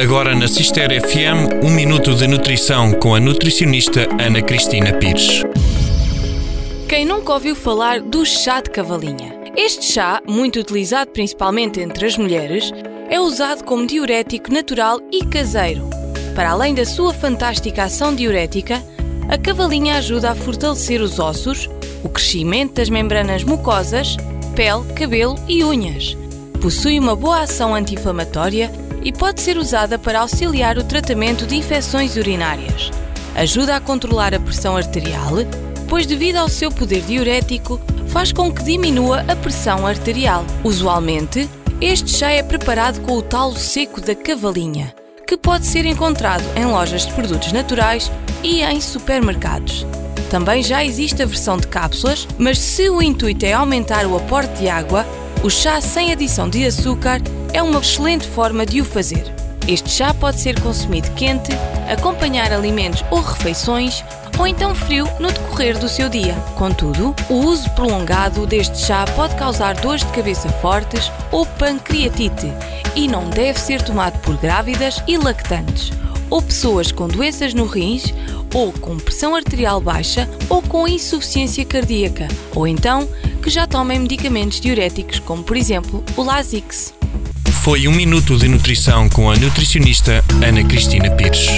Agora na Cister FM, um minuto de nutrição com a nutricionista Ana Cristina Pires. Quem nunca ouviu falar do chá de cavalinha? Este chá, muito utilizado principalmente entre as mulheres, é usado como diurético natural e caseiro. Para além da sua fantástica ação diurética, a cavalinha ajuda a fortalecer os ossos, o crescimento das membranas mucosas, pele, cabelo e unhas. Possui uma boa ação anti-inflamatória e pode ser usada para auxiliar o tratamento de infecções urinárias. Ajuda a controlar a pressão arterial, pois, devido ao seu poder diurético, faz com que diminua a pressão arterial. Usualmente, este chá é preparado com o talo seco da cavalinha, que pode ser encontrado em lojas de produtos naturais e em supermercados. Também já existe a versão de cápsulas, mas se o intuito é aumentar o aporte de água, o chá sem adição de açúcar é uma excelente forma de o fazer. Este chá pode ser consumido quente, acompanhar alimentos ou refeições, ou então frio no decorrer do seu dia. Contudo, o uso prolongado deste chá pode causar dores de cabeça fortes ou pancreatite e não deve ser tomado por grávidas e lactantes, ou pessoas com doenças no rins, ou com pressão arterial baixa, ou com insuficiência cardíaca, ou então que já tomem medicamentos diuréticos, como por exemplo o Lasix. Foi um minuto de nutrição com a nutricionista Ana Cristina Pires.